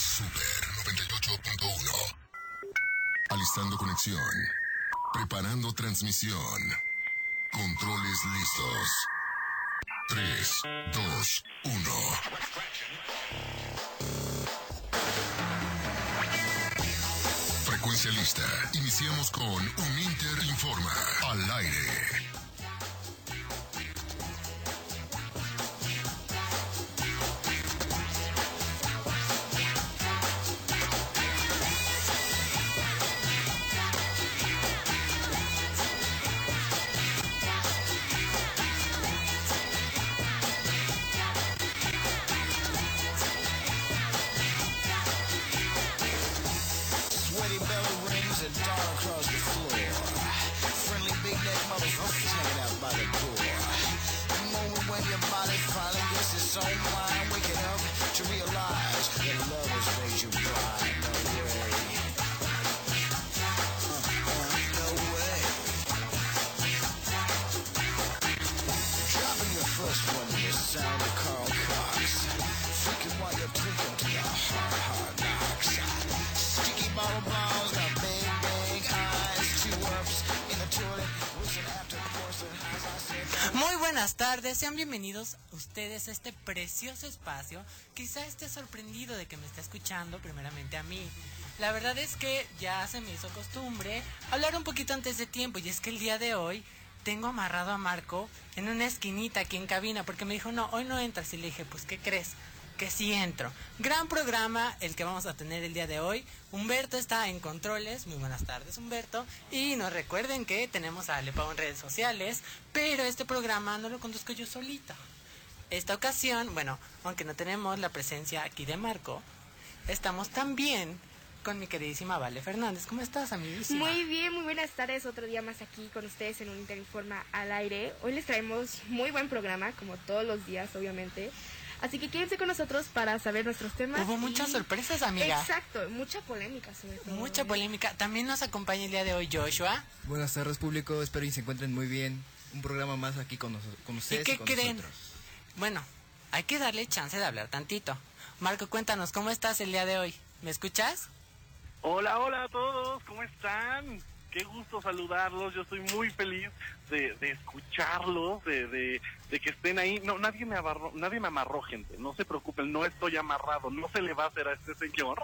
Super 98.1. Alistando conexión. Preparando transmisión. Controles listos. 3, 2, 1. Frecuencia lista. Iniciamos con Un Inter Informa. Al aire. Bienvenidos ustedes a este precioso espacio. Quizá esté sorprendido de que me esté escuchando, primeramente a mí. La verdad es que ya se me hizo costumbre hablar un poquito antes de tiempo y es que el día de hoy tengo amarrado a Marco en una esquinita aquí en cabina porque me dijo, no, hoy no entras y le dije, pues ¿qué crees? Que sí entro. Gran programa el que vamos a tener el día de hoy. Humberto está en controles. Muy buenas tardes, Humberto. Y nos recuerden que tenemos a Alepao en redes sociales, pero este programa no lo conduzco yo solita. Esta ocasión, bueno, aunque no tenemos la presencia aquí de Marco, estamos también con mi queridísima Vale Fernández. ¿Cómo estás, amiguísima? Muy bien, muy buenas tardes. Otro día más aquí con ustedes en un Interinforma al aire. Hoy les traemos muy buen programa, como todos los días, obviamente. Así que quédense con nosotros para saber nuestros temas. Hubo muchas y- sorpresas, amiga. Exacto, mucha polémica sobre todo. Mucha ¿eh? polémica. También nos acompaña el día de hoy Joshua. Buenas tardes público, espero y se encuentren muy bien. Un programa más aquí con, nos- con ustedes. qué con creen? nosotros. Bueno, hay que darle chance de hablar tantito. Marco, cuéntanos, ¿cómo estás el día de hoy? ¿Me escuchas? Hola, hola a todos, ¿cómo están? Qué gusto saludarlos, yo estoy muy feliz de, de escucharlos, de, de, de que estén ahí. No, nadie me, amarró, nadie me amarró, gente, no se preocupen, no estoy amarrado, no se le va a hacer a este señor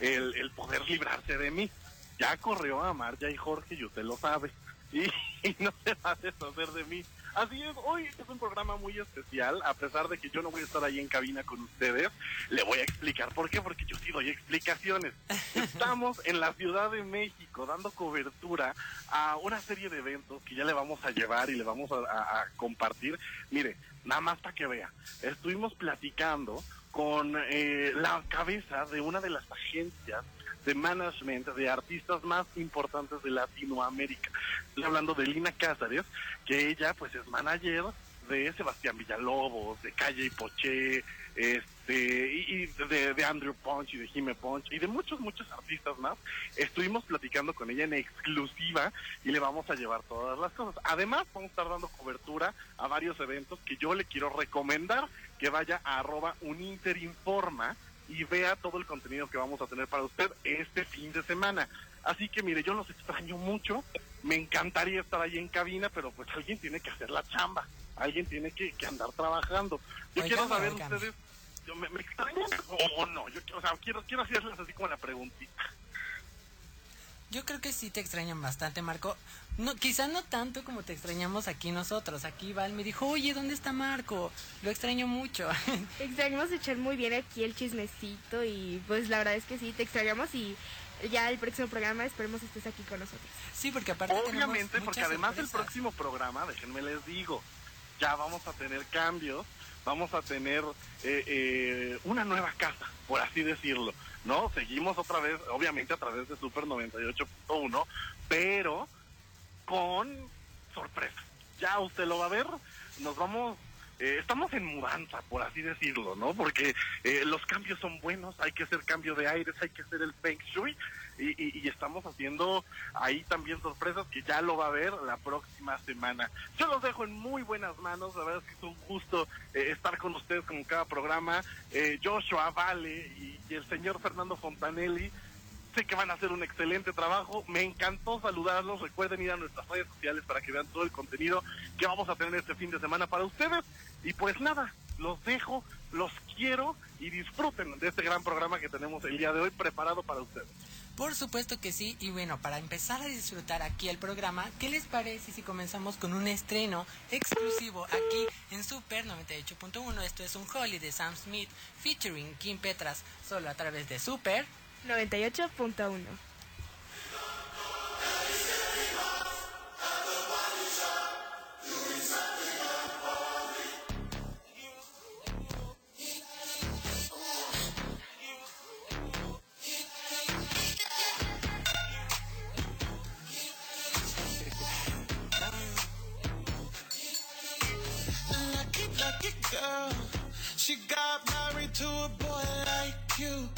el, el poder librarse de mí. Ya corrió a Marja y Jorge y usted lo sabe, y, y no se va a deshacer de mí. Así es, hoy es un programa muy especial, a pesar de que yo no voy a estar ahí en cabina con ustedes, le voy a explicar por qué, porque yo sí doy explicaciones. Estamos en la Ciudad de México dando cobertura a una serie de eventos que ya le vamos a llevar y le vamos a, a- a compartir. Mire, nada más para que vea, estuvimos platicando con eh, la cabeza de una de las agencias de management de artistas más importantes de Latinoamérica. Estoy hablando de Lina Cázares, que ella pues es manager de Sebastián Villalobos, de Calle y Poché, este, y, de Andrew Punch y de Jime Punch y de muchos, muchos artistas más. Estuvimos platicando con ella en exclusiva y le vamos a llevar todas las cosas. Además, vamos a estar dando cobertura a varios eventos que yo le quiero recomendar que vaya a arroba uninterinforma y vea todo el contenido que vamos a tener para usted este fin de semana. Así que mire, yo los extraño mucho, me encantaría estar ahí en cabina, pero pues alguien tiene que hacer la chamba, alguien tiene que, que andar trabajando. Yo quiero saber ustedes, yo me, me extrañan o no, yo, o sea, quiero, quiero hacerles así como la preguntita. Yo creo que sí te extrañan bastante, Marco. No, quizá no tanto como te extrañamos aquí nosotros. Aquí Val me dijo, oye, ¿dónde está Marco? Lo extraño mucho. Extrañamos echar muy bien aquí el chismecito y pues la verdad es que sí, te extrañamos y ya el próximo programa esperemos estés aquí con nosotros. sí, porque aparte Obviamente, porque además el sorpresas. próximo programa, déjenme les digo, ya vamos a tener cambios, vamos a tener eh, eh, una nueva casa, por así decirlo, ¿no? Seguimos otra vez, obviamente a través de Super 98.1, pero con sorpresa. Ya usted lo va a ver, nos vamos eh, estamos en mudanza, por así decirlo, ¿no? Porque eh, los cambios son buenos, hay que hacer cambio de aires, hay que hacer el feng shui y, estamos haciendo ahí también sorpresas que ya lo va a ver la próxima semana. Yo los dejo en muy buenas manos, la verdad es que es un gusto eh, estar con ustedes como cada programa. Eh, Joshua Vale y el señor Fernando Fontanelli que van a hacer un excelente trabajo. Me encantó saludarlos. Recuerden ir a nuestras redes sociales para que vean todo el contenido que vamos a tener este fin de semana para ustedes. Y pues nada, los dejo, los quiero y disfruten de este gran programa que tenemos el día de hoy preparado para ustedes. Por supuesto que sí, y bueno, para empezar a disfrutar aquí el programa, ¿qué les parece si comenzamos con un estreno exclusivo aquí en Super 98.1? Esto es un Holly de Sam Smith featuring Kim Petras, solo a través de Super. 98.1. Lucky, lucky girl. She got married to a boy like you.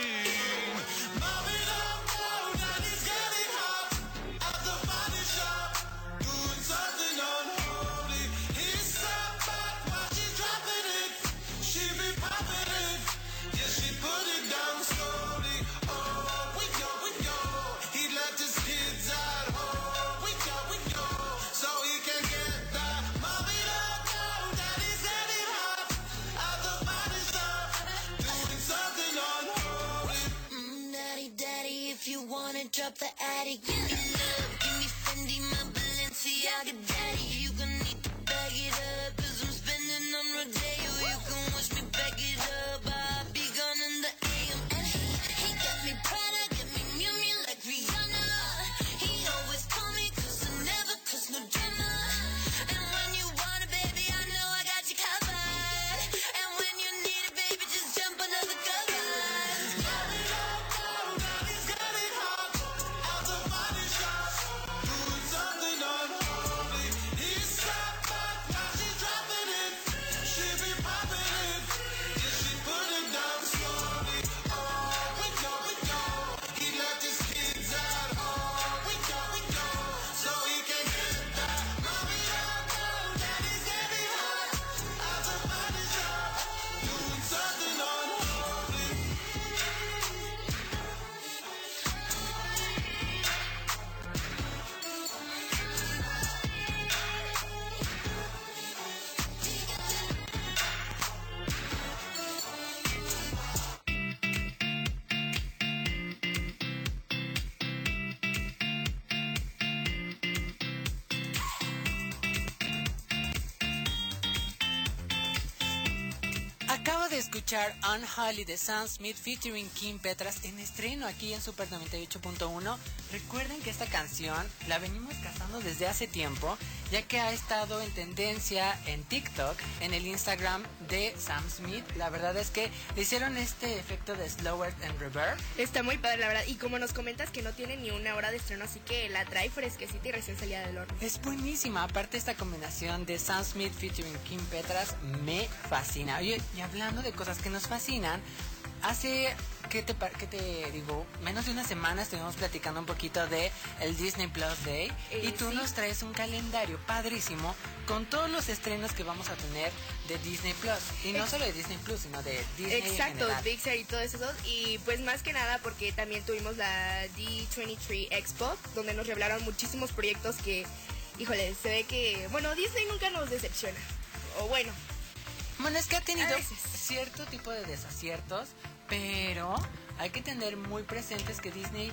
Addict. Give me love. Give me Fendi, my Balenciaga. Escuchar Unholy de Sam Smith featuring Kim Petras en estreno aquí en Super 98.1. Recuerden que esta canción la venimos cazando desde hace tiempo, ya que ha estado en tendencia en TikTok, en el Instagram de Sam Smith. La verdad es que le hicieron este efecto de slower and reverb. Está muy padre, la verdad. Y como nos comentas que no tiene ni una hora de estreno, así que la trae fresquecita y recién salida del horno. Es buenísima, aparte esta combinación de Sam Smith featuring Kim Petras me fascina. Oye, y hablando de cosas que nos fascinan, hace, ¿qué te, pa- qué te digo? Menos de una semana estuvimos platicando un poquito de el Disney Plus Day Eh, y tú sí. nos traes un calendario padrísimo con todos los estrenos que vamos a tener de Disney Plus. Y no solo de Disney Plus, sino de Disney Exacto. Pixar y todo eso. Y pues más que nada porque también tuvimos la D23 Expo, donde nos revelaron muchísimos proyectos que, híjole, se ve que, bueno, Disney nunca nos decepciona. O bueno, Bueno, es que ha tenido cierto tipo de desaciertos, pero hay que tener muy presentes que Disney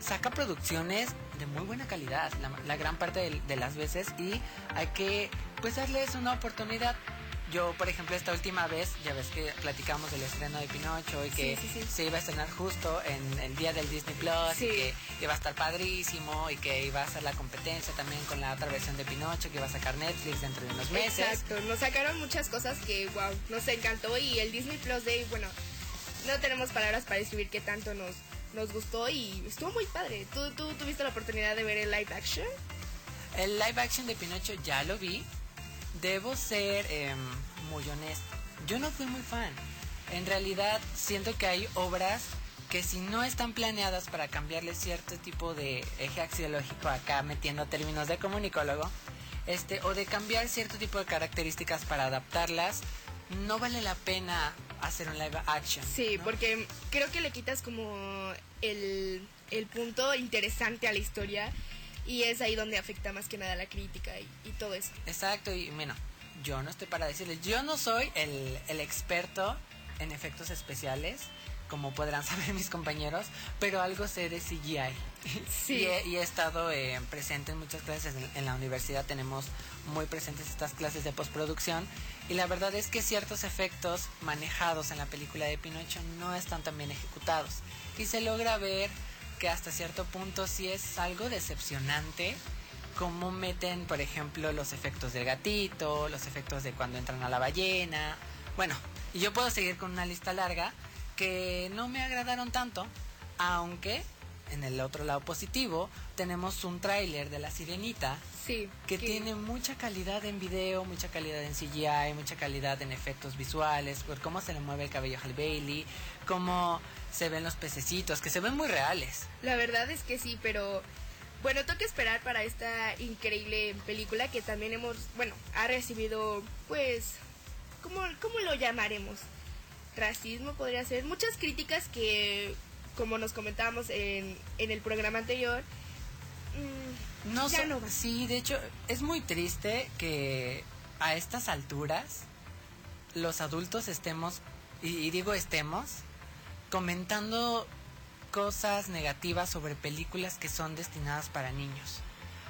saca producciones de muy buena calidad la, la gran parte de, de las veces y hay que pues darles una oportunidad. Yo, por ejemplo, esta última vez, ya ves que platicamos del estreno de Pinocho y que Sí, sí, sí. se iba a estrenar justo en el día del Disney Plus y que iba a estar padrísimo y que iba a ser la competencia también con la otra versión de Pinocho que iba a sacar Netflix dentro de unos meses. Exacto, nos sacaron muchas cosas que, wow, nos encantó y el Disney Plus Day, bueno, no tenemos palabras para describir qué tanto nos, nos gustó y estuvo muy padre. ¿Tú, tú tuviste la oportunidad de ver el live action? El live action de Pinocho ya lo vi. Debo ser em, muy honesto. Yo no fui muy fan. En realidad siento que hay obras que si no están planeadas para cambiarle cierto tipo de eje axiológico acá metiendo términos de comunicólogo, este, o de cambiar cierto tipo de características para adaptarlas, no vale la pena hacer un live action. Sí, ¿no? porque creo que le quitas como el, el punto interesante a la historia y es ahí donde afecta más que nada la crítica y, y todo eso. Exacto, y bueno, yo no estoy para decirles, yo no soy el, el experto en efectos especiales, como podrán saber mis compañeros, pero algo sé de CGI. Sí. Y, he, y he estado eh, presente en muchas clases en, en la universidad, tenemos muy presentes estas clases de postproducción, y la verdad es que ciertos efectos manejados en la película de Pinocho no están tan bien ejecutados. Y se logra ver que hasta cierto punto sí es algo decepcionante cómo meten, por ejemplo, los efectos del gatito, los efectos de cuando entran a la ballena. Bueno, y yo puedo seguir con una lista larga que no me agradaron tanto, aunque en el otro lado positivo tenemos un tráiler de La Sirenita Sí. que tiene mucha calidad en video, mucha calidad en CGI, mucha calidad en efectos visuales, por cómo se le mueve el cabello a Halle Bailey, cómo se ven los pececitos, que se ven muy reales. La verdad es que sí, pero bueno, toca esperar para esta increíble película que también hemos, bueno, ha recibido, pues, ¿cómo, cómo lo llamaremos? Racismo podría ser. Muchas críticas que, como nos comentábamos en, en el programa anterior, mm, No ya so- no va. Sí, de hecho, es muy triste que a estas alturas los adultos estemos, y, y digo estemos, comentando cosas negativas sobre películas que son destinadas para niños.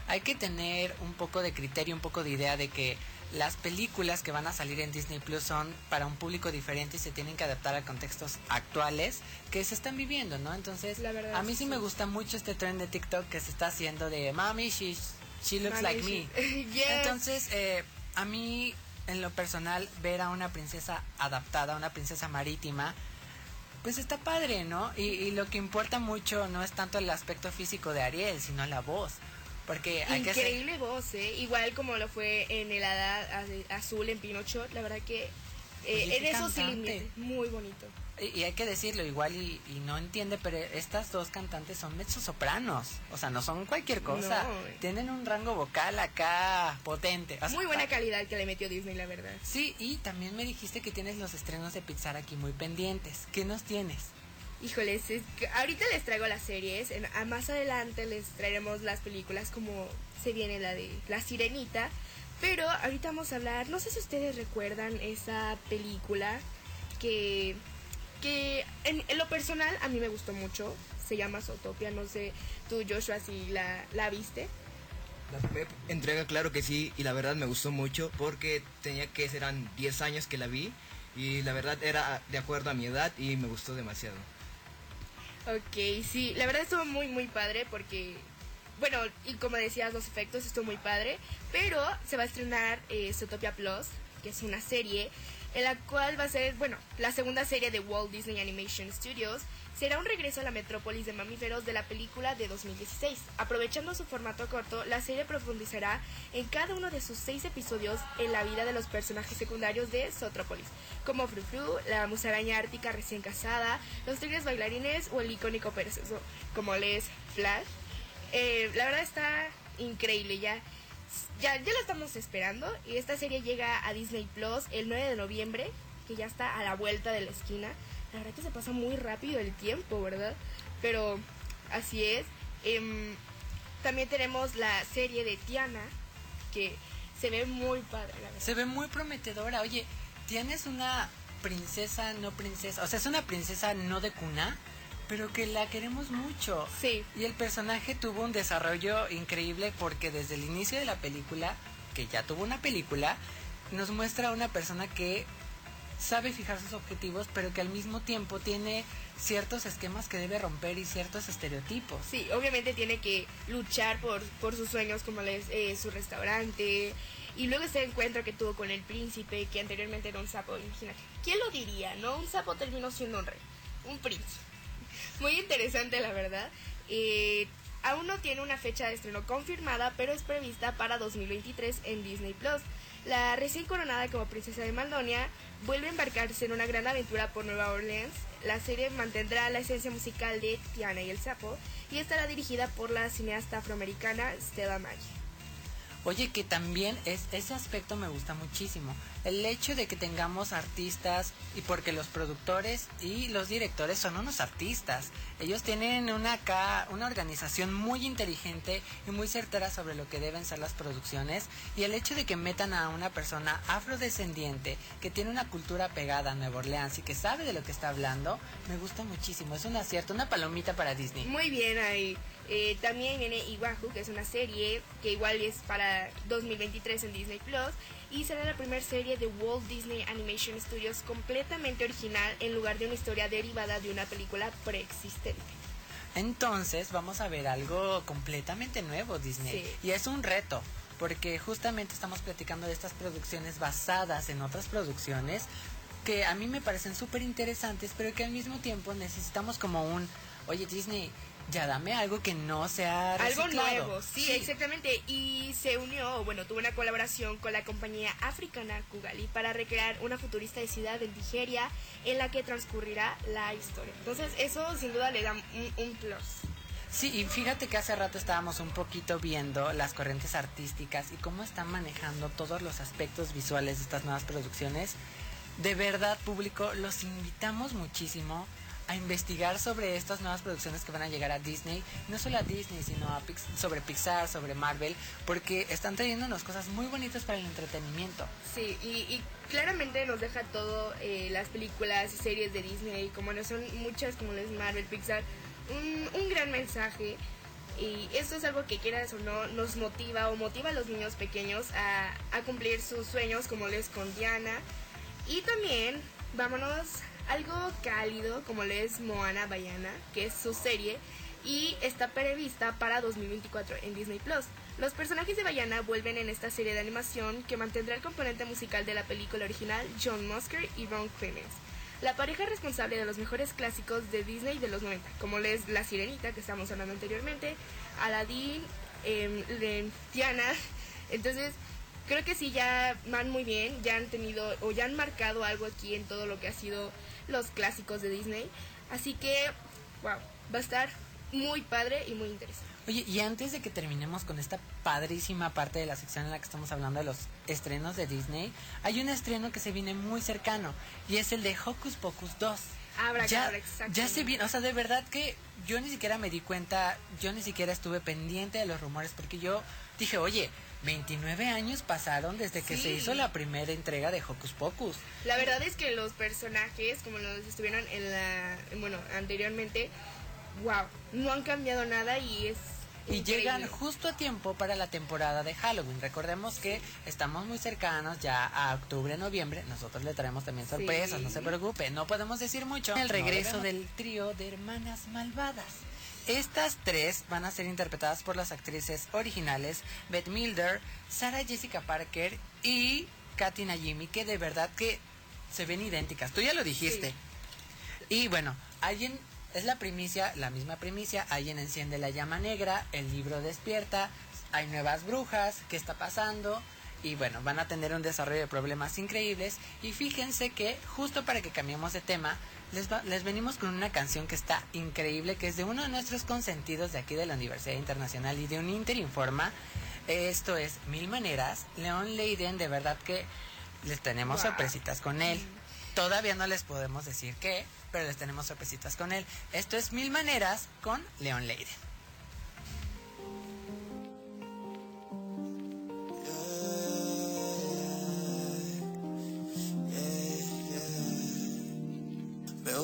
Hay que tener un poco de criterio, un poco de idea de que las películas que van a salir en Disney Plus son para un público diferente y se tienen que adaptar a contextos actuales que se están viviendo, ¿no? Entonces, La verdad, a mí sí, sí. me gusta mucho este trend de TikTok que se está haciendo de Mami, she, she looks Mami, like she- me. Yes. Entonces, eh, a mí, en lo personal, ver a una princesa adaptada, una princesa marítima, pues está padre, ¿no? Y, y lo que importa mucho no es tanto el aspecto físico de Ariel, sino la voz. Porque hay que ser... Increíble voz, ¿eh? Igual como lo fue en el Hada Az- Azul en Pinocho, la verdad que eh, Oye, en eso sí. Muy bonito. Y, y hay que decirlo, igual y, y no entiende, pero estas dos cantantes son mezzosopranos. O sea, no son cualquier cosa. No, güey. Tienen un rango vocal acá potente. O sea, Muy buena calidad que le metió Disney, la verdad. Sí, y también me dijiste que tienes los estrenos de Pixar aquí muy pendientes. ¿Qué nos tienes? Híjoles, es que ahorita les traigo las series, a más adelante les traeremos las películas como se viene la de La Sirenita, pero ahorita vamos a hablar, no sé si ustedes recuerdan esa película que, que en, lo personal a mí me gustó mucho, se llama Zootopia, no sé tú Joshua si la, la viste. La primera entrega, claro que sí, y la verdad me gustó mucho porque tenía que serán 10 años que la vi y la verdad era de acuerdo a mi edad y me gustó demasiado. Ok, sí, la verdad estuvo muy, muy padre porque, bueno, y como decías, los efectos estuvo muy padre, pero se va a estrenar eh, Zootopia Plus, que es una serie en la cual va a ser, bueno, la segunda serie de Walt Disney Animation Studios. Será un regreso a la metrópolis de mamíferos de la película de 2016. Aprovechando su formato corto, la serie profundizará en cada uno de sus seis episodios en la vida de los personajes secundarios de Zootropolis, como Frufru, la musaraña ártica recién casada, los tigres bailarines o el icónico perezoso como les Flash. Eh, la verdad está increíble, ya, ya, ya lo estamos esperando y esta serie llega a Disney Plus el 9 de noviembre, que ya está a la vuelta de la esquina. La verdad que se pasa muy rápido el tiempo, ¿verdad? Pero así es. Em, también tenemos la serie de Tiana, que se ve muy padre, la verdad. Se ve muy prometedora. Oye, tienes una princesa, no princesa. O sea, es una princesa no de cuna, pero que la queremos mucho. Sí. Y el personaje tuvo un desarrollo increíble porque desde el inicio de la película, que ya tuvo una película, nos muestra a una persona que sabe fijar sus objetivos, pero que al mismo tiempo tiene ciertos esquemas que debe romper y ciertos estereotipos. Sí, obviamente tiene que luchar por, por sus sueños, como les, eh, su restaurante. Y luego este encuentro que tuvo con el príncipe, que anteriormente era un sapo. Imagínate, ¿quién lo diría, no? Un sapo terminó siendo un rey, un príncipe. Muy interesante, la verdad. Eh, aún no tiene una fecha de estreno confirmada, pero es prevista para 2023 en Disney Plus. La recién coronada como princesa de Maldonia vuelve a embarcarse en una gran aventura por Nueva Orleans. La serie mantendrá la esencia musical de Tiana y el Sapo y estará dirigida por la cineasta afroamericana Stella Maggi. Oye, que también es ese aspecto me gusta muchísimo. El hecho de que tengamos artistas y porque los productores y los directores son unos artistas. Ellos tienen una una organización muy inteligente y muy certera sobre lo que deben ser las producciones y el hecho de que metan a una persona afrodescendiente que tiene una cultura pegada a Nueva Orleans y que sabe de lo que está hablando, me gusta muchísimo. Es un acierto, una palomita para Disney. Muy bien ahí. Eh, también viene Iwahu, que es una serie que igual es para 2023 en Disney Plus y será la primera serie de Walt Disney Animation Studios completamente original en lugar de una historia derivada de una película preexistente. Entonces vamos a ver algo completamente nuevo Disney. Sí. Y es un reto, porque justamente estamos platicando de estas producciones basadas en otras producciones que a mí me parecen súper interesantes, pero que al mismo tiempo necesitamos como un, oye Disney, ya dame algo que no sea Algo reciclado". nuevo, sí, exactamente. Y se unió, bueno, tuvo una colaboración con la compañía africana Kugali para recrear una futurista de ciudad en Nigeria en la que transcurrirá la historia. Entonces, eso sin duda le da un, un plus. Sí, y fíjate que hace rato estábamos un poquito viendo las corrientes artísticas y cómo están manejando todos los aspectos visuales de estas nuevas producciones. De verdad, público, los invitamos muchísimo a investigar sobre estas nuevas producciones que van a llegar a Disney, no solo a Disney, sino a Pix- sobre Pixar, sobre Marvel, porque están trayéndonos cosas muy bonitas para el entretenimiento. Sí, y, y claramente nos deja todo, eh, las películas y series de Disney, como no son muchas como les Marvel, Pixar, un, un gran mensaje. Y esto es algo que quieras o no nos motiva o motiva a los niños pequeños a, a cumplir sus sueños como les con Diana. Y también vámonos algo cálido como le es Moana Bayana, que es su serie y está prevista para 2024 en Disney Plus. Los personajes de Bayana vuelven en esta serie de animación que mantendrá el componente musical de la película original John Musker y Ron Clements. La pareja responsable de los mejores clásicos de Disney de los 90, como les La Sirenita, que estábamos hablando anteriormente, Aladdin, em, em, Tiana. Entonces, creo que sí ya van muy bien, ya han tenido o ya han marcado algo aquí en todo lo que ha sido los clásicos de Disney. Así que, wow, va a estar muy padre y muy interesante. Oye, y antes de que terminemos con esta padrísima parte de la sección en la que estamos hablando de los estrenos de Disney, hay un estreno que se viene muy cercano y es el de Hocus Pocus 2. Abra, ya, cabra, ya se viene, o sea, de verdad que yo ni siquiera me di cuenta, yo ni siquiera estuve pendiente de los rumores porque yo dije, oye, 29 años pasaron desde que se hizo la primera entrega de Hocus Pocus. La verdad es que los personajes, como los estuvieron en la, bueno, anteriormente, wow, no han cambiado nada y es Y increíble. llegan justo a tiempo para la temporada de Halloween. Recordemos que estamos muy cercanos ya a octubre, noviembre. Nosotros le traemos también sorpresas, no se preocupe. No podemos decir mucho. El regreso del trío de hermanas malvadas. Estas tres van a ser interpretadas por las actrices originales Beth Milder, Sarah Jessica Parker y Katy Najimy, que de verdad que se ven idénticas. Tú ya lo dijiste. Y bueno, alguien es la primicia, la misma primicia, alguien enciende la llama negra, el libro despierta, hay nuevas brujas, ¿qué está pasando? Y bueno, van a tener un desarrollo de problemas increíbles. Y fíjense que justo para que cambiemos de tema, les, va- les venimos con una canción que está increíble, que es de uno de nuestros consentidos de aquí de la Universidad Internacional y de un Interinforma. Esto es Mil Maneras. León Leiden, de verdad que les tenemos Wow. sorpresitas con él. Todavía no les podemos decir qué, pero les tenemos sorpresitas con él. Esto es Mil Maneras con León Leiden.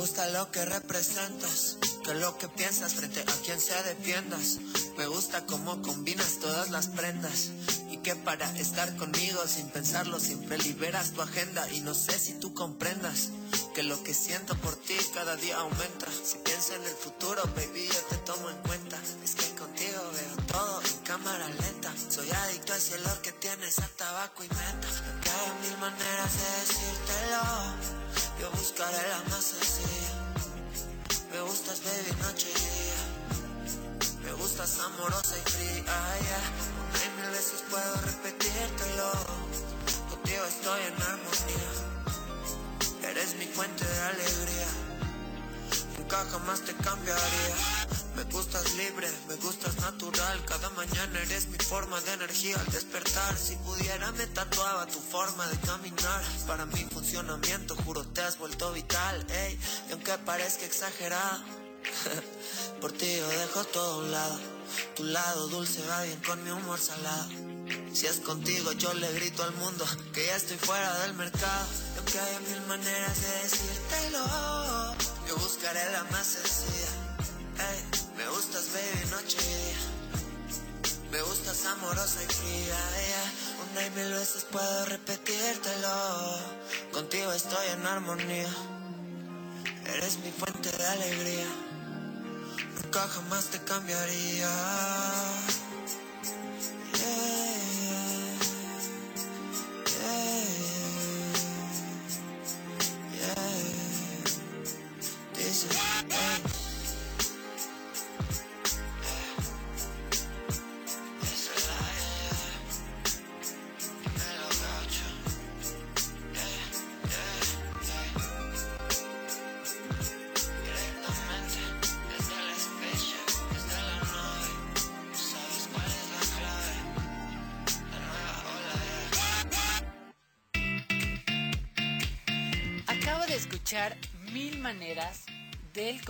Gusta lo que representas, que lo que piensas frente a quien sea defiendas. Me gusta cómo combinas todas las prendas y que para estar conmigo sin pensarlo siempre liberas tu agenda y no sé si tú comprendas que lo que siento por ti cada día aumenta. Si pienso en el futuro, baby, yo te tomo en cuenta. Es que contigo veo todo en cámara lenta. Soy adicto a ese olor que tienes a tabaco y menta. Que hay mil maneras de decírtelo. Yo buscaré la más sencilla. Me gustas, baby, noche y día. Me gustas amorosa y fría, yeah. Y mil veces puedo repetírtelo. Contigo estoy en armonía. Eres mi fuente de alegría. Jamás te cambiaría. Me gustas libre, me gustas natural. Cada mañana eres mi forma de energía al despertar. Si pudiera me tatuaba tu forma de caminar. Para mi funcionamiento, juro te has vuelto vital. Ey, y aunque parezca exagerado, por ti yo dejo todo a un lado. Tu lado dulce va bien con mi humor salado. Si es contigo yo le grito al mundo que ya estoy fuera del mercado. Y aunque haya mil maneras de decírtelo, yo buscaré la más sencilla. Ey, me gustas baby noche y día. Me gustas amorosa y fría. yeah. Una y mil veces puedo repetírtelo. Contigo estoy en armonía. Eres mi fuente de alegría. Nunca jamás te cambiaría.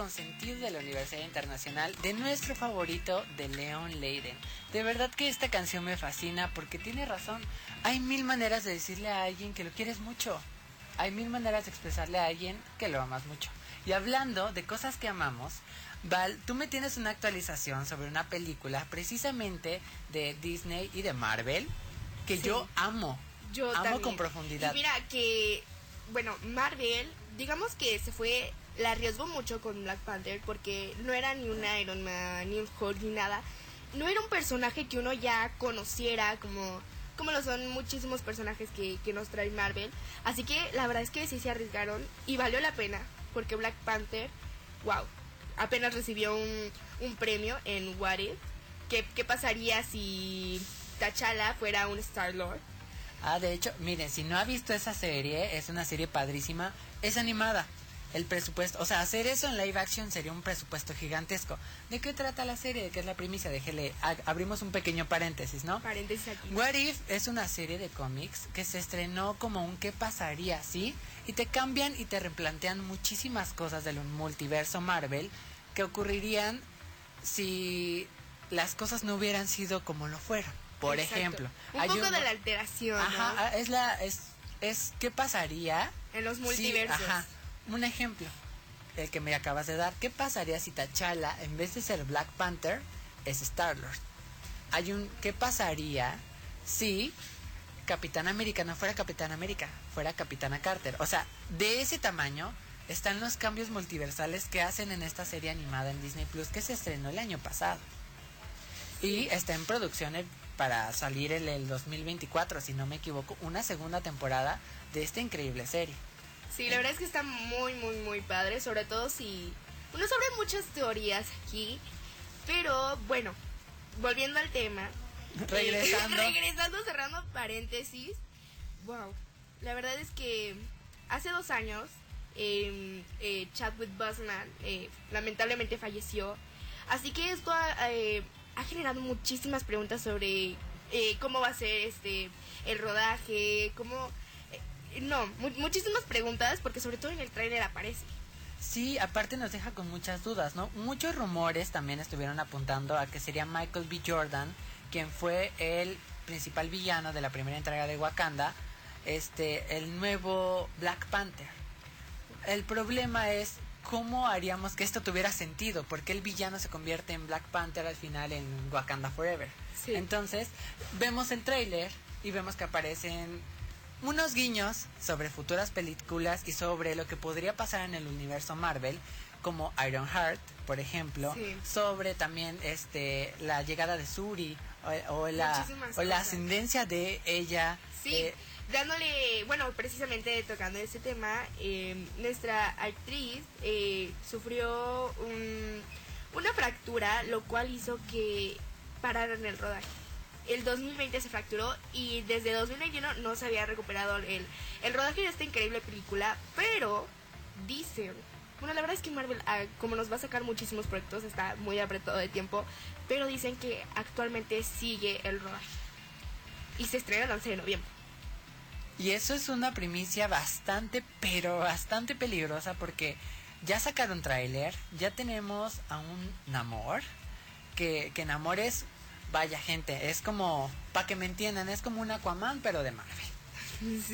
Consentido de la Universidad Internacional de nuestro favorito de Leon Leiden. De verdad que esta canción me fascina porque tiene razón. Hay mil maneras de decirle a alguien que lo quieres mucho. Hay mil maneras de expresarle a alguien que lo amas mucho. Y hablando de cosas que amamos, Val, tú me tienes una actualización sobre una película precisamente de Disney y de Marvel que Sí. yo amo. Yo amo también. con profundidad. Y mira que, bueno, Marvel, digamos que se fue, la arriesgó mucho con Black Panther porque no era ni un Iron Man, ni un Hulk, ni nada. No era un personaje que uno ya conociera como, como lo son muchísimos personajes que, que nos trae Marvel. Así que la verdad es que sí se arriesgaron y valió la pena porque Black Panther, wow, apenas recibió un, un premio en What If. ¿Qué, ¿Qué pasaría si T'Challa fuera un Star-Lord? Ah, de hecho, miren, si no ha visto esa serie, es una serie padrísima, es animada. El presupuesto, o sea, hacer eso en live action sería un presupuesto gigantesco. ¿De qué trata la serie? ¿De qué es la primicia? Déjele, abrimos un pequeño paréntesis, ¿no? Paréntesis aquí. What If es una serie de cómics que se estrenó como un qué pasaría, ¿sí? Y te cambian y te replantean muchísimas cosas del multiverso Marvel que ocurrirían si las cosas no hubieran sido como lo fueron. Por Exacto. ejemplo, Un hay poco de la alteración, ¿no? Ajá, ah, es la es es qué pasaría En los multiversos. ajá, un ejemplo el que me acabas de dar. ¿Qué pasaría si T'Challa en vez de ser Black Panther es Star Lord? Hay un ¿qué pasaría si Capitán América no fuera Capitán América, fuera Capitana Carter? O sea, de ese tamaño están los cambios multiversales que hacen en esta serie animada en Disney Plus que se estrenó el año pasado. Y está en producción el- para salir en el 2024, si no me equivoco, una segunda temporada de esta increíble serie. Sí, la verdad es que está muy, muy, muy padre, sobre todo si... Uno sabe muchas teorías aquí, pero bueno, volviendo al tema. Regresando. regresando, cerrando paréntesis. Wow, la verdad es que hace dos años eh, eh, Chadwick Boseman eh, lamentablemente falleció. Así que esto ha, eh, ha generado muchísimas preguntas sobre eh, cómo va a ser este el rodaje, cómo... no, mu- muchísimas preguntas porque sobre todo en el tráiler aparece. Sí, aparte nos deja con muchas dudas, ¿no? Muchos rumores también estuvieron apuntando a que sería Michael B. Jordan quien fue el principal villano de la primera entrega de Wakanda, este, el nuevo Black Panther. El problema es cómo haríamos que esto tuviera sentido, porque el villano se convierte en Black Panther al final en Wakanda Forever. Sí. Entonces, vemos el tráiler y vemos que aparecen unos guiños sobre futuras películas y sobre lo que podría pasar en el universo Marvel, como Ironheart, por ejemplo, Sí. sobre también este la llegada de Suri o, o la, o la ascendencia de ella. Sí, eh, dándole, bueno, precisamente tocando ese tema, eh, nuestra actriz eh, sufrió un- una fractura, lo cual hizo que pararan el rodaje. El 2020 se fracturó y desde 2021 no se había recuperado el, el rodaje de esta increíble película, pero dicen, bueno, la verdad es que Marvel, ah, como nos va a sacar muchísimos proyectos, está muy apretado de tiempo, pero dicen que actualmente sigue el rodaje y se estrena el 11 de noviembre. Y eso es una primicia bastante, pero bastante peligrosa porque ya sacaron tráiler, ya tenemos a un Namor, que, que Namor es, vaya gente, es como, para que me entiendan, es como un Aquaman pero de Marvel.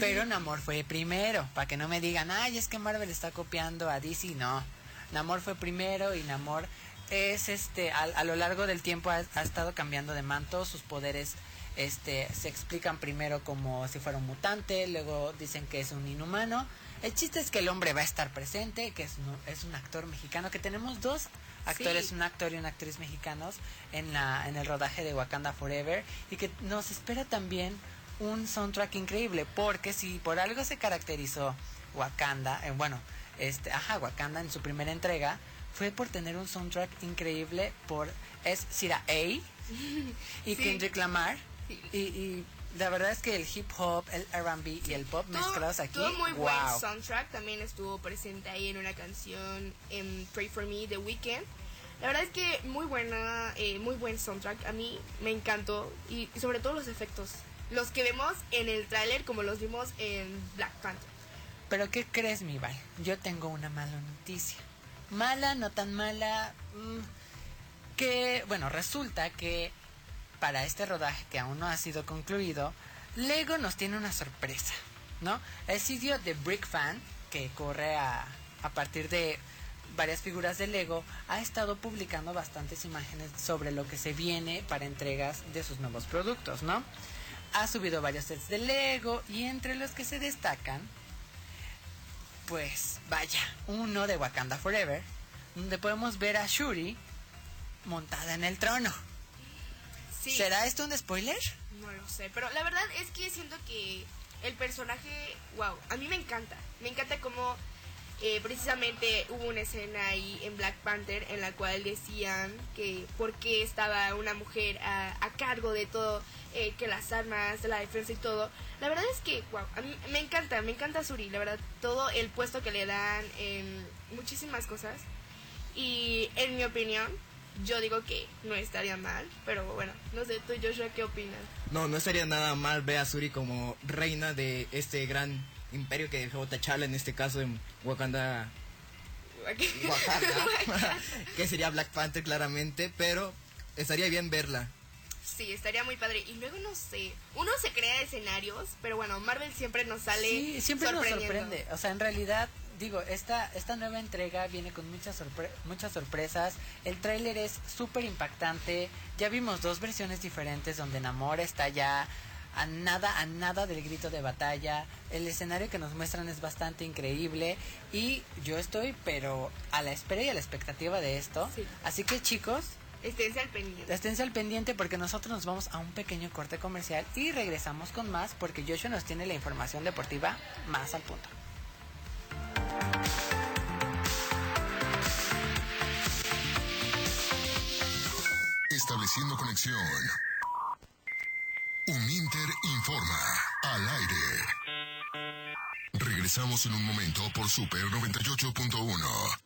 Pero Namor fue primero, para que no me digan, ay, es que Marvel está copiando a DC, no. Namor fue primero y Namor es este, a, a lo largo del tiempo ha, ha estado cambiando de manto, sus poderes este, se explican primero como si fuera un mutante, luego dicen que es un inhumano. El chiste es que el hombre va a estar presente, que es, un- es un actor mexicano, que tenemos dos actores, Sí. un actor y una actriz mexicanos en, la, en el rodaje de Wakanda Forever y que nos espera también un soundtrack increíble, porque si por algo se caracterizó Wakanda, eh, bueno, este, ajá, Wakanda en su primera entrega, fue por tener un soundtrack increíble por, es Sira A y Sí. Kendrick Lamar, Sí. y, y la verdad es que el hip hop, el R&B y el pop Todo- mezclados aquí, todo muy wow. buen soundtrack. También estuvo presente ahí en una canción en Pray for Me The Weeknd. La verdad es que muy buena, eh, muy buen soundtrack. A mí me encantó y, y sobre todo los efectos, los que vemos en el tráiler como los vimos en Black Panther. Pero ¿qué crees, mi Val? Yo tengo una mala noticia. Mala, no tan mala. mm, que, bueno, resulta que para este rodaje que aún no ha sido concluido, Lego nos tiene una sorpresa, ¿no? El sitio de Brick Fan, que corre a, a partir de varias figuras de Lego, ha estado publicando bastantes imágenes sobre lo que se viene para entregas de sus nuevos productos, ¿no? Ha subido varios sets de Lego y entre los que se destacan pues vaya, uno de Wakanda Forever, donde podemos ver a Shuri montada en el trono. Sí, ¿Será esto un spoiler? no lo sé, pero la verdad es que siento que el personaje, wow, a mí me encanta. Me encanta cómo eh, precisamente hubo una escena ahí en Black Panther en la cual decían que por qué estaba una mujer a, a cargo de todo, eh, que las armas, la defensa y todo. La verdad es que, wow, a mí me encanta, me encanta Suri, la verdad, todo el puesto que le dan en muchísimas cosas. Y en mi opinión, yo digo que no estaría mal, pero bueno, no sé, tú Joshua, ¿qué opinas? No, no estaría nada mal ver a Suri como reina de este gran imperio que dejó T'Challa, en este caso en Wakanda, Wakanda, que sería Black Panther claramente, pero estaría bien verla. Sí, estaría muy padre. Y luego no sé, uno se crea escenarios, pero bueno, Marvel siempre nos sale Sí, siempre nos sorprende. O sea, en realidad, digo, esta, esta nueva entrega viene con muchas, sorpre- muchas sorpresas. El tráiler es súper impactante. Ya vimos dos versiones diferentes donde Namor está ya a nada, a nada del grito de batalla. El escenario que nos muestran es bastante increíble. Y yo estoy, pero a la espera y a la expectativa de esto. Sí. Así que chicos, Esténse al pendiente. Esténse al pendiente porque nosotros nos vamos a un pequeño corte comercial y regresamos con más porque Joshua nos tiene la información deportiva más al punto. Estableciendo conexión. Uninter informa al aire. Regresamos en un momento por Super 98.1.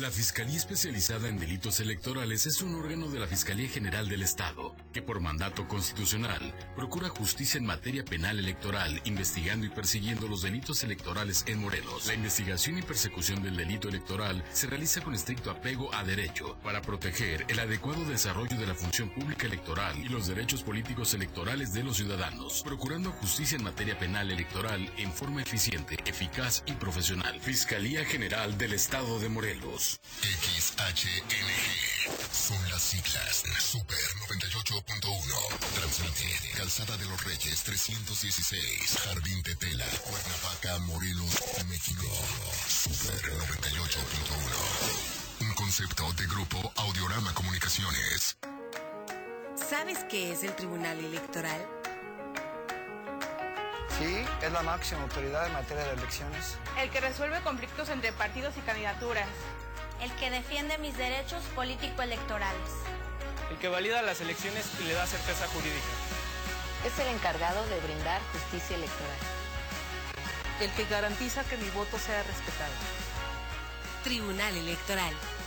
La Fiscalía Especializada en Delitos Electorales es un órgano de la Fiscalía General del Estado que por mandato constitucional procura justicia en materia penal electoral, investigando y persiguiendo los delitos electorales en Morelos. La investigación y persecución del delito electoral se realiza con estricto apego a derecho para proteger el adecuado desarrollo de la función pública electoral y los derechos políticos electorales de los ciudadanos, procurando justicia en materia penal electoral en forma eficiente, eficaz y profesional. Fiscalía General del Estado de Morelos. XHNG. Son las siglas Super 98.1. Transmite Calzada de los Reyes 316. Jardín Tetela. Cuernavaca, Morelos, México. Super 98.1. Un concepto de grupo Audiorama Comunicaciones. ¿Sabes qué es el Tribunal Electoral? Sí, es la máxima autoridad en materia de elecciones. El que resuelve conflictos entre partidos y candidaturas. El que defiende mis derechos político-electorales. El que valida las elecciones y le da certeza jurídica. Es el encargado de brindar justicia electoral. El que garantiza que mi voto sea respetado. Tribunal Electoral.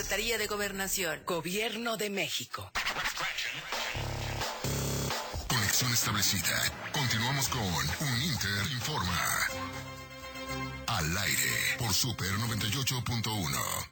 Secretaría de Gobernación. Gobierno de México. Conexión establecida. Continuamos con Un Inter Informa. Al aire por Super 98.1.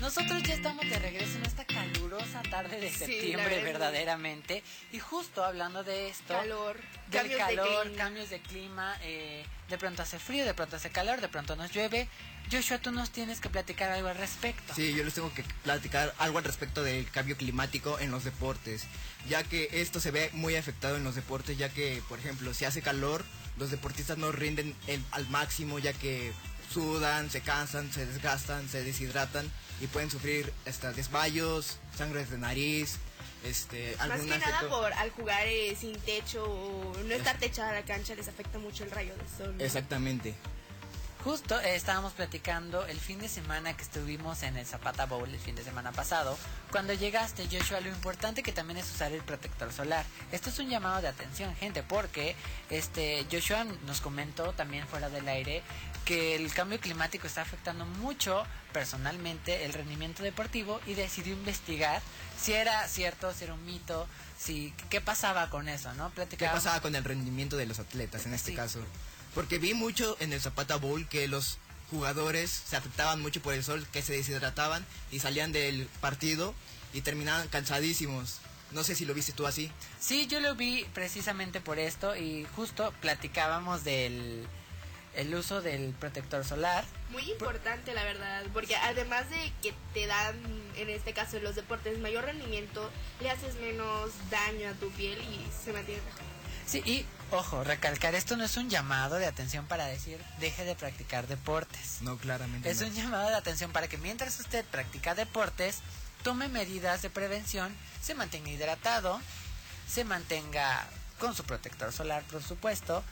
Nosotros ya estamos de regreso en esta calurosa tarde de septiembre, verdaderamente. Y justo hablando de esto, Calor, del cambios de calor, clima. cambios de clima, eh, de pronto hace frío, de pronto hace calor, de pronto nos llueve. Joshua, tú nos tienes que platicar algo al respecto. Sí, yo les tengo que platicar algo al respecto del cambio climático en los deportes, ya que esto se ve muy afectado en los deportes, ya que, por ejemplo, si hace calor, los deportistas no rinden el- al máximo, ya que sudan, se cansan, se desgastan, se deshidratan y pueden sufrir hasta desmayos, sangre de nariz, este, Más que nada efecto- por al jugar eh, sin techo o no estar techada la cancha les afecta mucho el rayo del sol. ¿no? Exactamente. Justo eh, estábamos platicando el fin de semana que estuvimos en el Zapata Bowl el fin de semana pasado. Cuando llegaste, Joshua, lo importante que también es usar el protector solar. Esto es un llamado de atención, gente, porque este Joshua nos comentó también fuera del aire que el cambio climático está afectando mucho personalmente el rendimiento deportivo y decidió investigar si era cierto, si era un mito, si qué pasaba con eso, ¿no? ¿Qué Platicábamos- pasaba con el rendimiento de los atletas en este caso? Porque vi mucho en el Zapata Bowl que los jugadores se afectaban mucho por el sol, que se deshidrataban y salían del partido y terminaban cansadísimos. No sé si lo viste tú así. Sí, yo lo vi precisamente por esto y justo platicábamos del el uso del protector solar. Muy importante, la verdad, porque además de que te dan, en este caso en los deportes, mayor rendimiento, le haces menos daño a tu piel y se mantiene mejor. Sí, y ojo, recalcar, esto no es un llamado de atención para decir deje de practicar deportes. No, claramente. Es no. un llamado de atención para que mientras usted practica deportes, tome medidas de prevención, se mantenga hidratado, se mantenga con su protector solar, por supuesto,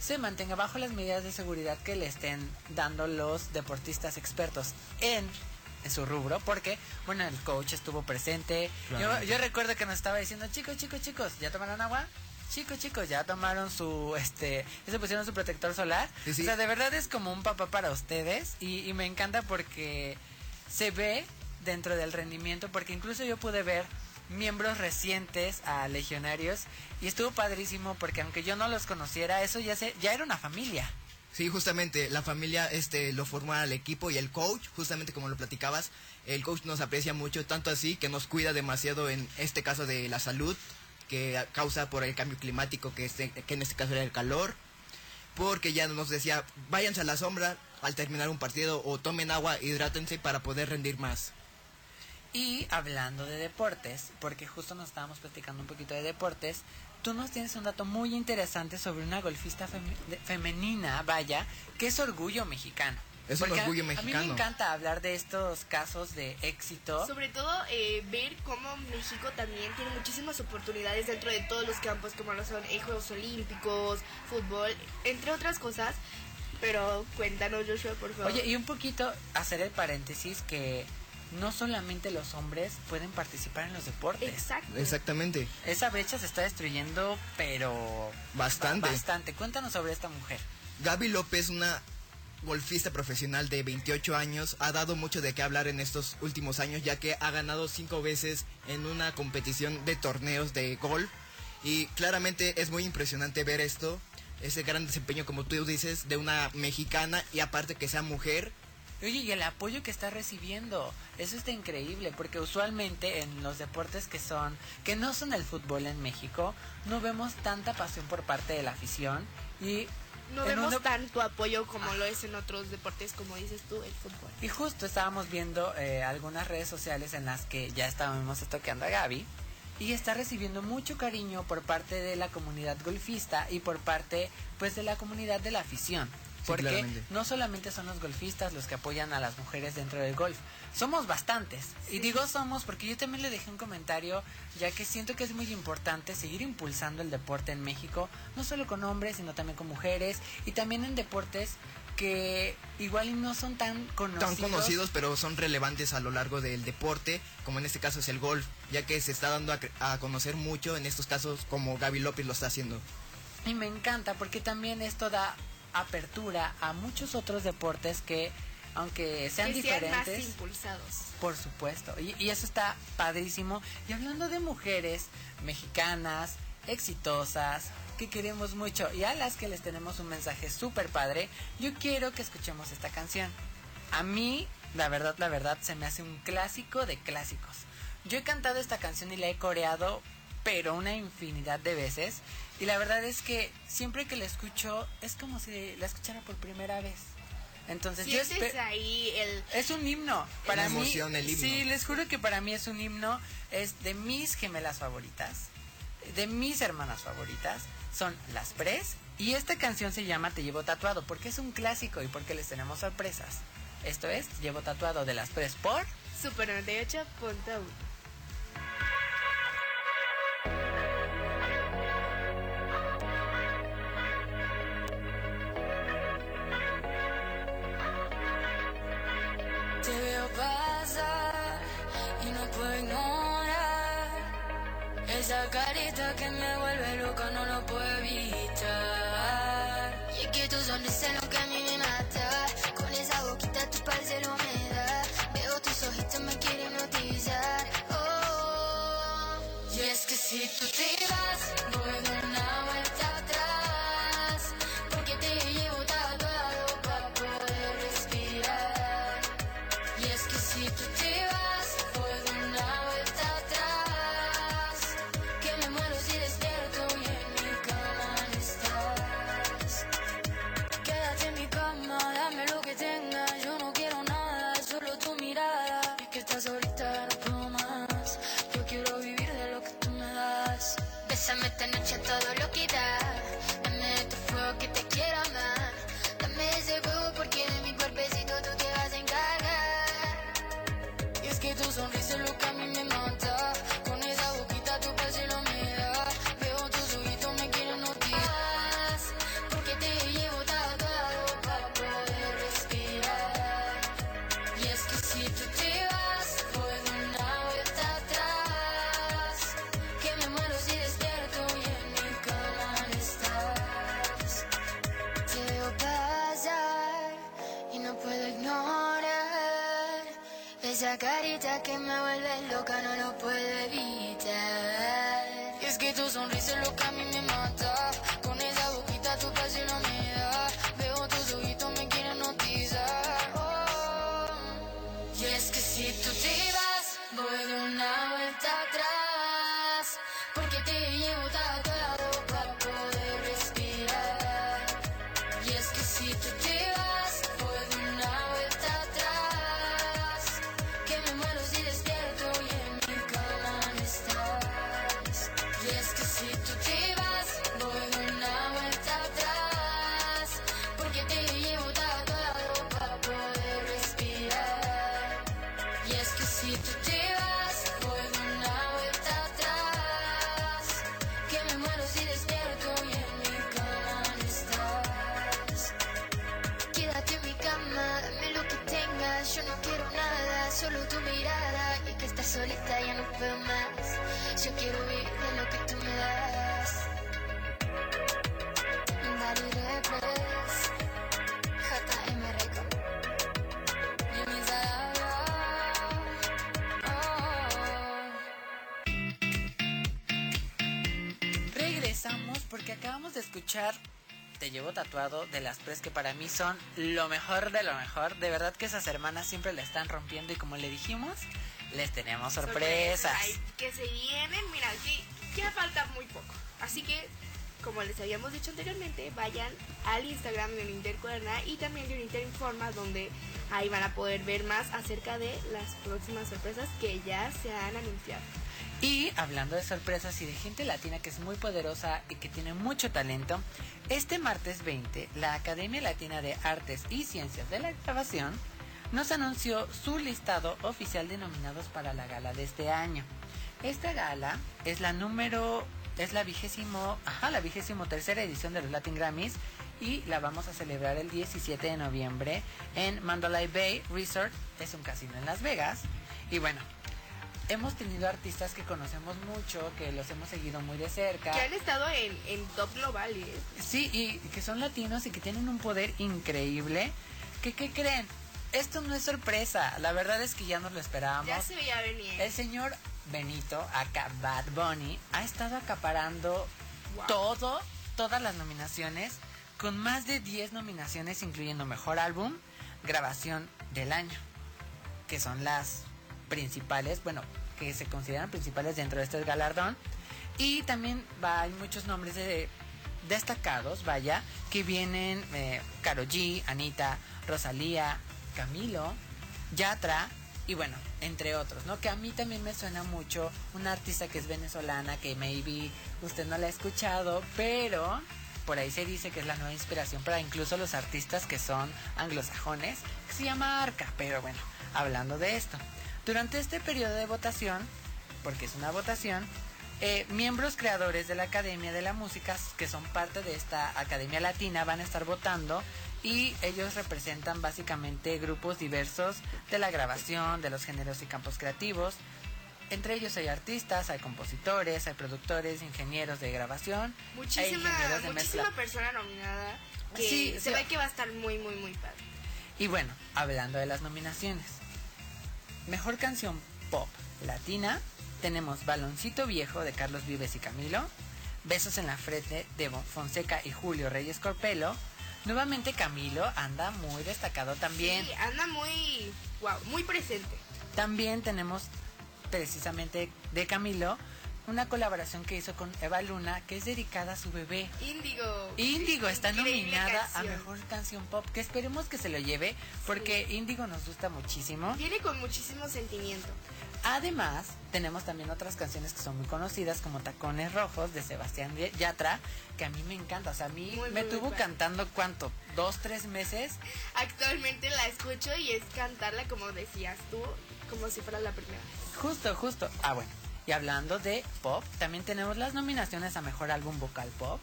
se mantenga bajo las medidas de seguridad que le estén dando los deportistas expertos en, en su rubro, porque, bueno, el coach estuvo presente. Yo, yo recuerdo que nos estaba diciendo, chicos, chicos, chicos, ¿ya tomaron agua? Chicos, chicos, ya tomaron su, este, ya se pusieron su protector solar. Sí, sí. O sea, de verdad es como un papá para ustedes y, y me encanta porque se ve dentro del rendimiento, porque incluso yo pude ver miembros recientes a legionarios y estuvo padrísimo porque aunque yo no los conociera, eso ya se, ya era una familia. Sí, justamente la familia este lo formó al equipo y el coach, justamente como lo platicabas, el coach nos aprecia mucho, tanto así que nos cuida demasiado en este caso de la salud que causa por el cambio climático que este, que en este caso era el calor, porque ya nos decía, váyanse a la sombra al terminar un partido o tomen agua, hidrátense para poder rendir más. Y hablando de deportes, porque justo nos estábamos platicando un poquito de deportes, tú nos tienes un dato muy interesante sobre una golfista femenina, vaya, que es orgullo mexicano. Es Porque a- orgullo A mí mexicano. me encanta hablar de estos casos de éxito. Sobre todo eh, ver cómo México también tiene muchísimas oportunidades dentro de todos los campos, como lo son eh, Juegos Olímpicos, fútbol, entre otras cosas. Pero cuéntanos, Joshua, por favor. Oye, y un poquito hacer el paréntesis que no solamente los hombres pueden participar en los deportes. Exacto. Exactamente. Esa brecha se está destruyendo, pero Bastante. bastante. Cuéntanos sobre esta mujer. Gaby López, una golfista profesional de 28 años, ha dado mucho de qué hablar en estos últimos años, ya que ha ganado cinco veces en una competición de torneos de golf. Y claramente es muy impresionante ver esto, ese gran desempeño, como tú dices, de una mexicana y aparte que sea mujer. Oye, y el apoyo que está recibiendo, eso está increíble, porque usualmente en los deportes que son, que no son el fútbol en México, no vemos tanta pasión por parte de la afición y no vemos un- tanto apoyo como lo es en otros deportes, como dices tú, el fútbol. Y justo estábamos viendo eh, algunas redes sociales en las que ya estábamos toqueando a Gaby y está recibiendo mucho cariño por parte de la comunidad golfista y por parte pues de la comunidad de la afición. Sí, Porque claramente. no solamente son los golfistas los que apoyan a las mujeres dentro del golf, somos bastantes. Y digo somos porque yo también le dejé un comentario, ya que siento que es muy importante seguir impulsando el deporte en México, no solo con hombres, sino también con mujeres, y también en deportes que igual no son tan conocidos. Tan conocidos, pero son relevantes a lo largo del deporte, como en este caso es el golf, ya que se está dando a, a conocer mucho en estos casos como Gaby López lo está haciendo. Y me encanta porque también esto da apertura a muchos otros deportes que, aunque sean que sean más diferentes, impulsados. por supuesto. Y, y eso está padrísimo. Y hablando de mujeres mexicanas, exitosas, que queremos mucho y a las que les tenemos un mensaje súper padre, yo quiero que escuchemos esta canción. A mí, la verdad, la verdad, se me hace un clásico de clásicos. Yo he cantado esta canción y la he coreado, pero una infinidad de veces. Y la verdad es que siempre que la escucho, es como si la escuchara por primera vez. Entonces, yo ahí el... es un himno. Para mí, emoción, el himno. sí, les juro que para mí es un himno. Es de mis gemelas favoritas, de mis hermanas favoritas. Son las Pres. Y esta canción se llama Te llevo tatuado porque es un clásico y porque les tenemos sorpresas. Esto es Te llevo tatuado de las Pres por Super 98.1. Te veo pasar y no puedo ignorar esa carita que me vuelve loca, no lo puedo evitar. Y es que tu sonrisa es lo que a mí me mata. Con esa boquita tu parcero me da. Veo tus ojitos me quieren notizar. Oh, y es que si tú te escuchar Te llevo tatuado de las pres que para mí son lo mejor de lo mejor. De verdad que esas hermanas siempre la están rompiendo y como le dijimos, les tenemos sorpresas. Ay, que se vienen, mira, que ya falta muy poco. Así que, como les habíamos dicho anteriormente, vayan al Instagram de Uninter Cuerna y también de Uninter Informa, donde ahí van a poder ver más acerca de las próximas sorpresas que ya se han anunciado. Y hablando de sorpresas y de gente latina que es muy poderosa y que tiene mucho talento, este martes 20 la Academia Latina de Artes y Ciencias de la Grabación nos anunció su listado oficial de nominados para la gala de este año. Esta gala es la número, es la vigésimo, ajá, la vigésimo tercera edición de los Latin Grammys y la vamos a celebrar el 17 de noviembre en Mandalay Bay Resort, es un casino en Las Vegas. Y bueno, hemos tenido artistas que conocemos mucho, que los hemos seguido muy de cerca. Que han estado en, en top globales. Sí, y que son latinos y que tienen un poder increíble. ¿Qué creen? Esto no es sorpresa, la verdad es que ya nos lo esperábamos. Ya se veía venir. El señor Benito, acá Bad Bunny, ha estado acaparando todo, todas las nominaciones, con más de 10 nominaciones, incluyendo Mejor Álbum, Grabación del Año, que son las principales, bueno, que se consideran principales dentro de este galardón. Y también va, hay muchos nombres de destacados, vaya, que vienen eh, G, Anita, Rosalía, Camilo, Yatra y bueno, entre otros, ¿no? Que a mí también me suena mucho una artista que es venezolana, que maybe usted no la ha escuchado, pero por ahí se dice que es la nueva inspiración para incluso los artistas que son anglosajones, se llama Arca, pero bueno, hablando de esto. Durante este periodo de votación, porque es una votación, eh, miembros creadores de la Academia de la Música, que son parte de esta Academia Latina, van a estar votando y ellos representan básicamente grupos diversos de la grabación, de los géneros y campos creativos. Entre ellos hay artistas, hay compositores, hay productores, ingenieros de grabación, hay Muchísima, ingenieros de muchísima mezcla. persona nominada que Sí, se sí. ve que va a estar muy, muy, muy padre. Y bueno, hablando de las nominaciones. Mejor canción pop latina, tenemos Baloncito Viejo de Carlos Vives y Camilo, Besos en la Frente de Fonseca y Julio Reyes Corpelo. Nuevamente Camilo anda muy destacado también. Sí, anda muy, wow, muy presente. También tenemos precisamente de Camilo una colaboración que hizo con Eva Luna que es dedicada a su bebé. Índigo. Índigo está nominada a. Mejor Canción Pop, que esperemos que se lo lleve porque Índigo nos gusta muchísimo. Viene con muchísimo sentimiento. Además, tenemos también otras canciones que son muy conocidas como Tacones Rojos de Sebastián Yatra, que a mí me encanta. O sea, a mí Muy, me muy tuvo cantando cuánto, dos, tres meses. Actualmente la escucho y es cantarla como decías tú, como si fuera la primera. Justo, justo. Ah, bueno. Y hablando de pop, también tenemos las nominaciones a Mejor Álbum Vocal Pop.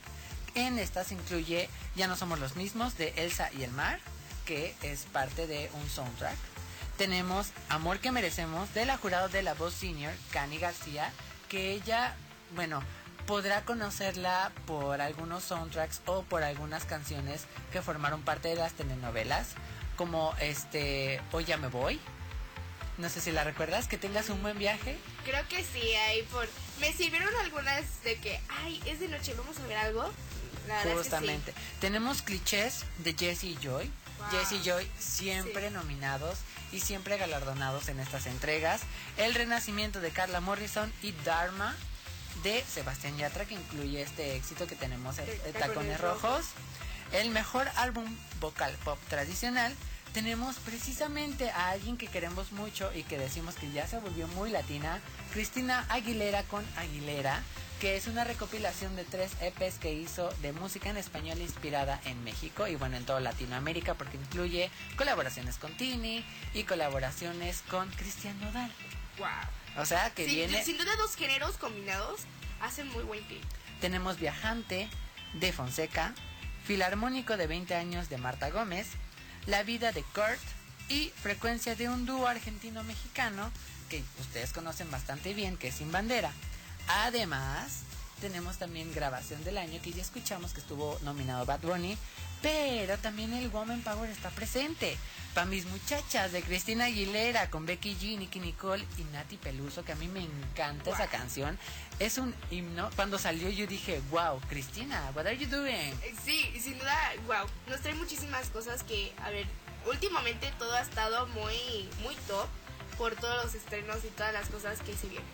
En estas incluye Ya no somos los mismos de Elsa y el Mar, que es parte de un soundtrack. Tenemos Amor que merecemos de la jurado de la voz senior, Cani García, que ella, bueno, podrá conocerla por algunos soundtracks o por algunas canciones que formaron parte de las telenovelas, como este Hoy ya me voy. No sé si la recuerdas, que tengas un buen viaje. Creo que sí, ahí por... Me sirvieron algunas de que, ay, es de noche, vamos a ver algo. La verdad es que sí. Justamente. Tenemos clichés de Jesse y Joy. Wow. Jesse y Joy siempre nominados y siempre galardonados en estas entregas. El renacimiento de Carla Morrison y Dharma de Sebastián Yatra, que incluye este éxito que tenemos en Tacones Tacones Rojos. El mejor álbum vocal pop tradicional. Tenemos precisamente a alguien que queremos mucho y que decimos que ya se volvió muy latina, Cristina Aguilera con Aguilera, que es una recopilación de tres EPs que hizo de música en español inspirada en México y bueno, en toda Latinoamérica, porque incluye colaboraciones con Tini y colaboraciones con Cristian Nodal. Wow. O sea, que viene... Sin duda dos géneros combinados hacen muy buen clip. Tenemos Viajante de Fonseca, Filarmónico de 20 años de Marta Gómez, La vida de Kurt y Frecuencia de un dúo argentino-mexicano que ustedes conocen bastante bien, que es Sin Bandera. Además, tenemos también grabación del año que ya escuchamos que estuvo nominado Bad Bunny, pero también el Woman Power está presente. Para mis muchachas de Cristina Aguilera con Becky G, Nicky Nicole y Nati Peluso, que a mí me encanta esa canción. Es un himno. Cuando salió yo dije, wow, Cristina, what are you doing? Eh, Sí, sin duda, wow. Nos trae muchísimas cosas que, a ver, últimamente todo ha estado muy, muy top por todos los estrenos y todas las cosas que se vienen.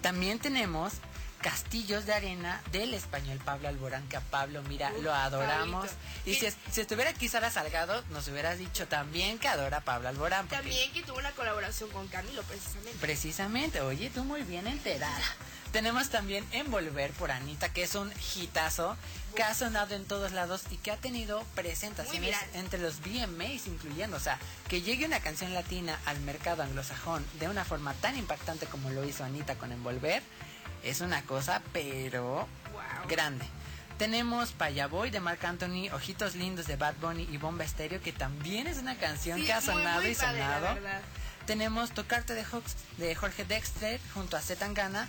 También tenemos Castillos de Arena del español Pablo Alborán, que a Pablo, mira, Uf, lo adoramos. Pablito. Y si, es- si estuviera aquí Sara Salgado, nos hubieras dicho también que adora a Pablo Alborán. porque También que tuvo una colaboración con Camilo, precisamente. Precisamente, oye, tú muy bien enterada. Tenemos también Envolver por Anita, que es un hitazo que ha sonado en todos lados y que ha tenido presentaciones entre los VMAs, incluyendo, o sea, que llegue una canción latina al mercado anglosajón de una forma tan impactante como lo hizo Anita con Envolver, es una cosa, pero grande. Tenemos Payaboy de Marc Anthony, Ojitos Lindos de Bad Bunny y Bomba Estéreo, que también es una canción Sí, que ha sonado muy y padre, la sonado. Tenemos Tocarte de, Hox- de Jorge Dexter junto a Zetangana,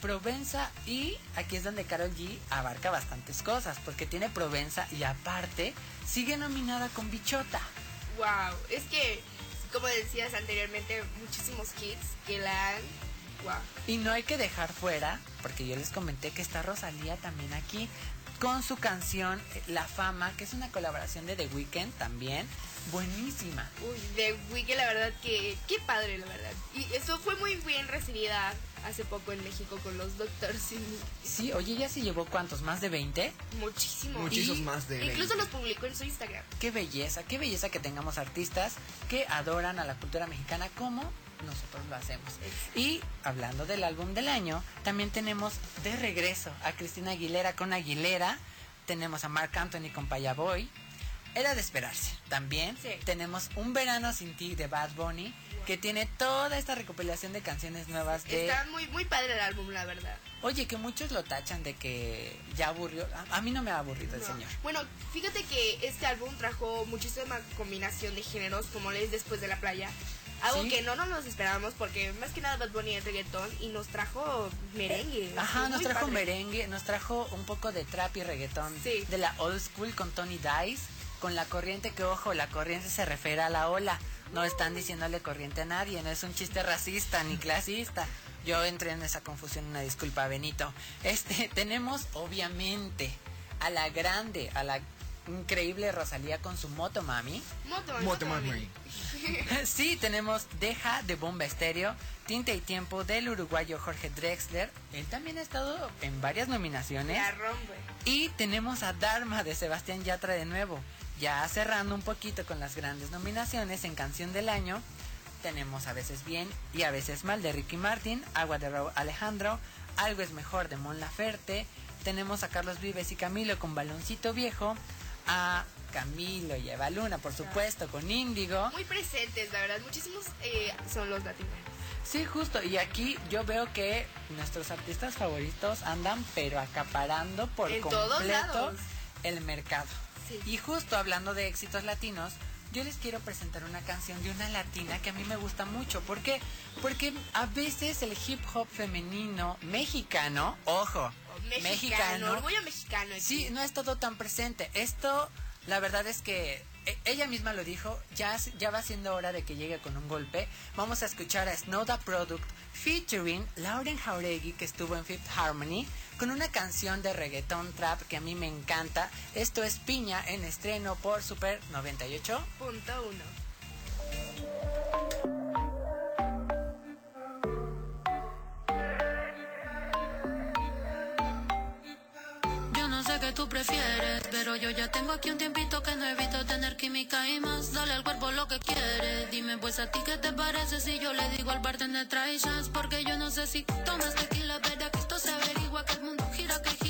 Provenza y aquí es donde Carol G abarca bastantes cosas porque tiene Provenza y aparte sigue nominada con Bichota. Wow, es que, como decías anteriormente, muchísimos hits que la han... Wow. Y no hay que dejar fuera, porque yo les comenté que está Rosalía también aquí con su canción eh, La Fama, que es una colaboración de The Weeknd también, buenísima. Uy, de Wiki, la verdad que... Qué padre, la verdad. Y eso fue muy bien recibida hace poco en México con los Doctors. Sí, oye, ya se llevó cuántos, más de 20. Muchísimos. Muchísimos Y más de Incluso 20. los publicó en su Instagram. Qué belleza, qué belleza que tengamos artistas que adoran a la cultura mexicana como nosotros lo hacemos. Y hablando del álbum del año, también tenemos de regreso a Cristina Aguilera con Aguilera, tenemos a Marc Anthony con Payaboy. Era de esperarse. También tenemos Un Verano Sin Ti de Bad Bunny, que tiene toda esta recopilación de canciones nuevas de... Está muy, muy padre el álbum, la verdad. Oye, que muchos lo tachan de que ya aburrió. A, mí no me ha aburrido el No. señor. Bueno, fíjate que este álbum trajo muchísima combinación de géneros, como lees después de la playa. Algo Sí. que no, no nos esperábamos porque más que nada Bad Bunny es reggaetón y nos trajo merengue. Ajá, nos trajo padre. merengue, nos trajo un poco de trap y reggaetón de la old school con Tony Dice, con la corriente que, ojo, la corriente se refiere a la ola. No están diciéndole corriente a nadie, no es un chiste racista ni clasista. Yo entré en esa confusión, una disculpa, Benito. Este, tenemos obviamente a la grande, a la increíble Rosalía con su Moto Mami. Moto Mami, Moto Mami. sí, tenemos Deja de Bomba Estéreo, Tinta y Tiempo del uruguayo Jorge Drexler. Él también ha estado en varias nominaciones. La rompe. Y tenemos a Dharma de Sebastián Yatra de nuevo. Ya cerrando un poquito con las grandes nominaciones en Canción del Año. Tenemos A veces bien y a veces mal de Ricky Martin, Agua de Raúl Alejandro, Algo es mejor de Mon Laferte. Tenemos a Carlos Vives y Camilo con Baloncito Viejo, a Camilo y a Eva Luna, por supuesto, con Índigo. Muy presentes, la verdad. Muchísimos eh, son los latinos. Sí, justo. Y aquí yo veo que nuestros artistas favoritos andan pero acaparando por En completo el mercado. Y justo hablando de éxitos latinos, yo les quiero presentar una canción de una latina que a mí me gusta mucho. ¿Por qué? Porque a veces el hip hop femenino mexicano, ojo, Mexicano, orgullo mexicano. aquí. Sí, no es todo tan presente. Esto, la verdad es que e- ella misma lo dijo, ya, ya va siendo hora de que llegue con un golpe. Vamos a escuchar a Snow the Product featuring Lauren Jauregui, que estuvo en Fifth Harmony, con una canción de reggaeton trap que a mí me encanta. Esto es Piña en estreno por Super 98. Pero yo ya tengo aquí un tiempito que no evito tener química y más. Dale al cuerpo lo que quiere. Dime pues a ti qué te parece si yo le digo al bartender trae chance. Porque yo no sé si tomas tequila, verá que esto se averigua, que el mundo gira, que gira.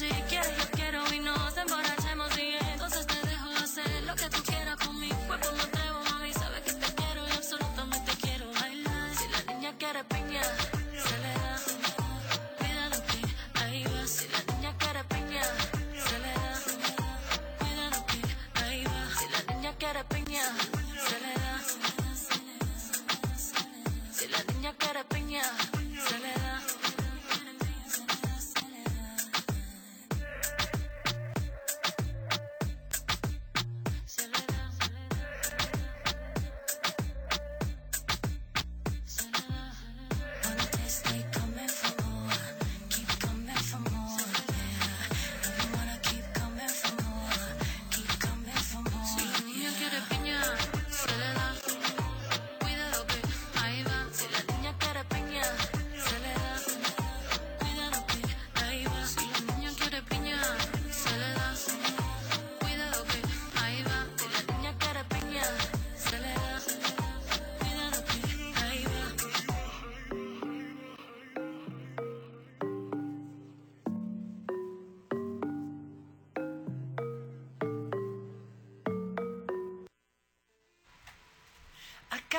Si quieres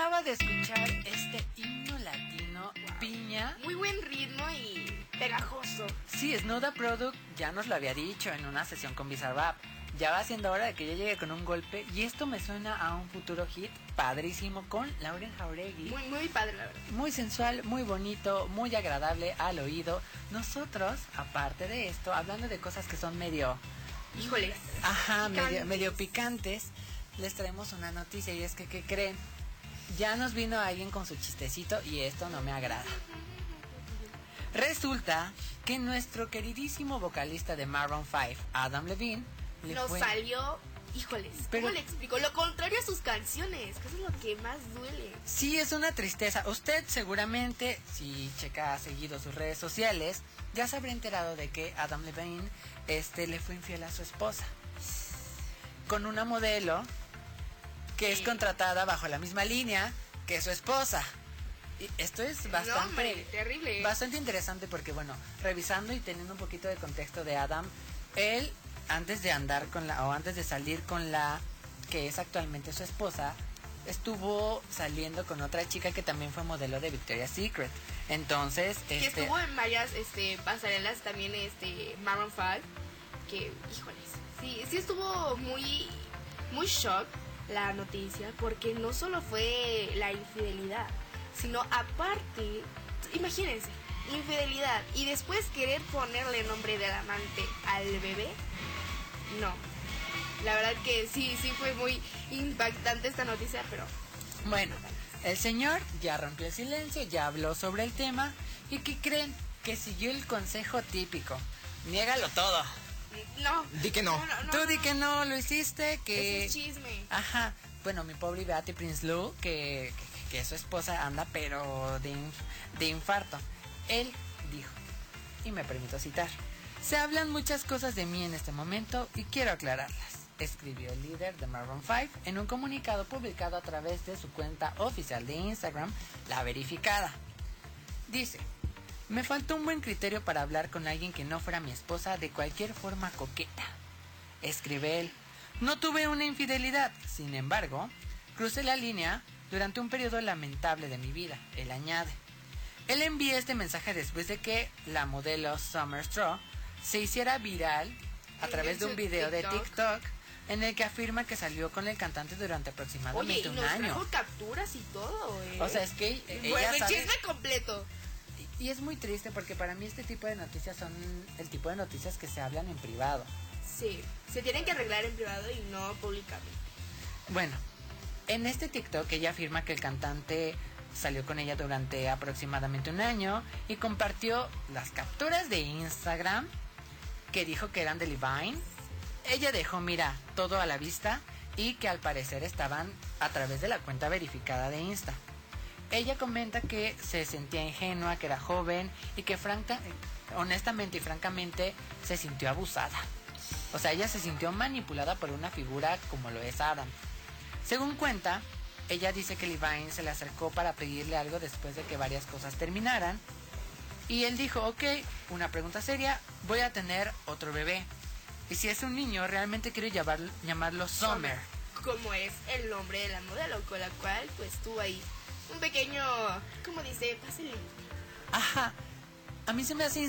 Acaba de escuchar este himno latino, Piña. Muy buen ritmo y pegajoso. Sí, Snowda Product ya nos lo había dicho en una sesión con Bizarrap. Ya va siendo hora de que yo llegue con un golpe y esto me suena a un futuro hit padrísimo con Lauren Jauregui. Muy, muy padre, la verdad. Muy sensual, muy bonito, muy agradable al oído. Nosotros, aparte de esto, hablando de cosas que son medio... Híjoles. Ajá, medio, medio picantes, les traemos una noticia y es que, ¿qué creen? Ya nos vino alguien con su chistecito y esto no me agrada. Resulta que nuestro queridísimo vocalista de Maroon 5, Adam Levine, le Nos fue- salió, híjoles, Pero- ¿cómo le explico? Lo contrario a sus canciones, que eso es lo que más duele. Sí, es una tristeza. Usted seguramente, si checa seguido sus redes sociales, ya se habrá enterado de que Adam Levine este, le fue infiel a su esposa. Con una modelo que es contratada bajo la misma línea que su esposa. Y esto es bastante, No, terrible. bastante interesante porque, bueno, revisando y teniendo un poquito de contexto de Adam, él, antes de andar con la, o antes de salir con la que es actualmente su esposa, estuvo saliendo con otra chica que también fue modelo de Victoria's Secret. Entonces, Que este, estuvo en varias este, pasarelas también este Maroon 5, que, híjoles, sí, sí estuvo muy, muy shock la noticia, porque no solo fue la infidelidad, sino aparte, imagínense, infidelidad y después querer ponerle nombre del amante al bebé, no. La verdad que sí, sí fue muy impactante esta noticia, pero Bueno, el señor ya rompió el silencio, ya habló sobre el tema y ¿qué creen? Que siguió el consejo típico. Niégalo todo. No. Di que no. Tú di que no lo hiciste, que... Es chisme. Ajá. Bueno, mi pobre Beatty Prince Lou, que, que, que su esposa anda pero de, inf- de infarto. Él dijo, y me permito citar, se hablan muchas cosas de mí en este momento y quiero aclararlas. Escribió el líder de Maroon 5 en un comunicado publicado a través de su cuenta oficial de Instagram, La Verificada. Dice, me faltó un buen criterio para hablar con alguien que no fuera mi esposa de cualquier forma coqueta. Escribe él, no tuve una infidelidad, sin embargo, crucé la línea durante un periodo lamentable de mi vida, él añade. Él envía este mensaje después de que la modelo Summer Straw se hiciera viral a través de un video de TikTok. En el que afirma que salió con el cantante durante Oye, aproximadamente y un nos año. trajo capturas y todo, eh. O sea, es que ella Bueno, el sabe- chisme completo. Y es muy triste porque para mí este tipo de noticias son el tipo de noticias que se hablan en privado. Sí, se tienen que arreglar en privado y no públicamente. Bueno, en este TikTok ella afirma que el cantante salió con ella durante aproximadamente un año y compartió las capturas de Instagram que dijo que eran de Levine. Ella dejó, mira, todo a la vista y que al parecer estaban a través de la cuenta verificada de Insta. Ella comenta que se sentía ingenua, que era joven y que franca, honestamente y francamente se sintió abusada. O sea, ella se sintió manipulada por una figura como lo es Adam. Según cuenta, ella dice que Levine se le acercó para pedirle algo después de que varias cosas terminaran Y él dijo, ok, una pregunta seria, voy a tener otro bebé. Y si es un niño, realmente quiero llamar- llamarlo Summer. Como es el nombre de la modelo, con la cual pues ahí un pequeño, ¿cómo dice? Pásale. Ajá. A mí se me hace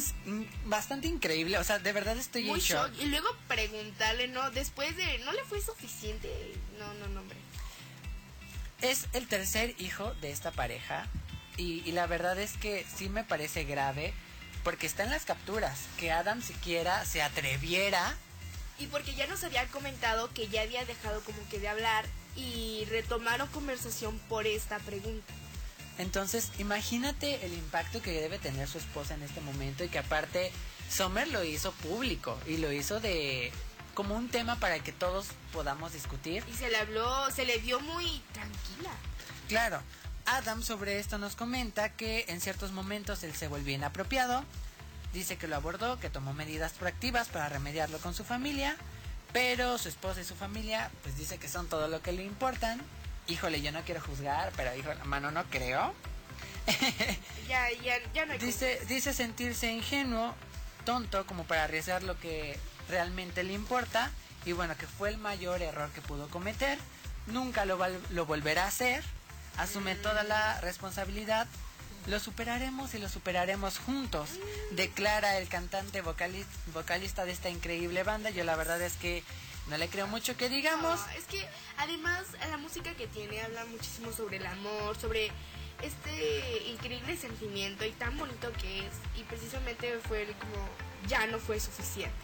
bastante increíble, o sea, de verdad estoy Muy en shock. shock. Y luego preguntarle, ¿no? Después de, ¿no le fue suficiente? No, no, no, hombre. Es el tercer hijo de esta pareja y, y la verdad es que sí me parece grave porque está en las capturas que Adam siquiera se atreviera Y porque ya nos había comentado que ya había dejado como que de hablar y retomaron conversación por esta pregunta. Entonces, imagínate el impacto que debe tener su esposa en este momento y que aparte Sommer lo hizo público y lo hizo de como un tema para que todos podamos discutir. Y se le habló, se le vio muy tranquila. Claro, Adam sobre esto nos comenta que en ciertos momentos él se volvió inapropiado, dice que lo abordó, que tomó medidas proactivas para remediarlo con su familia, pero su esposa y su familia pues dice que son todo lo que le importan. Híjole, yo no quiero juzgar, pero hijo, mano, no creo. Ya, ya, ya no hay Dice, dice sentirse ingenuo, tonto, como para arriesgar lo que realmente le importa. Y bueno, que fue el mayor error que pudo cometer. Nunca lo, volverá a hacer. Asume toda la responsabilidad. Lo superaremos y lo superaremos juntos, declara el cantante vocali- vocalista de esta increíble banda. Yo la verdad es que no le creo mucho que digamos. No, es que además la música que tiene habla muchísimo sobre el amor, sobre este increíble sentimiento y tan bonito que es. Y precisamente fue como ya no fue suficiente.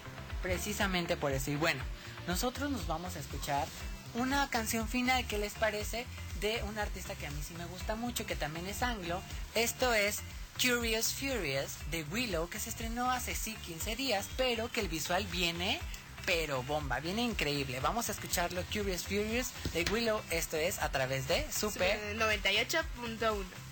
Precisamente por eso. Y bueno, nosotros nos vamos a escuchar una canción final que les parece de un artista que a mí sí me gusta mucho, que también es anglo. Esto es Curious Furious de Willow, que se estrenó hace sí 15 días, pero que el visual viene, pero bomba, viene increíble. Vamos a escucharlo, Curious Furious de Willow. Esto es a través de Super. Super 98.1.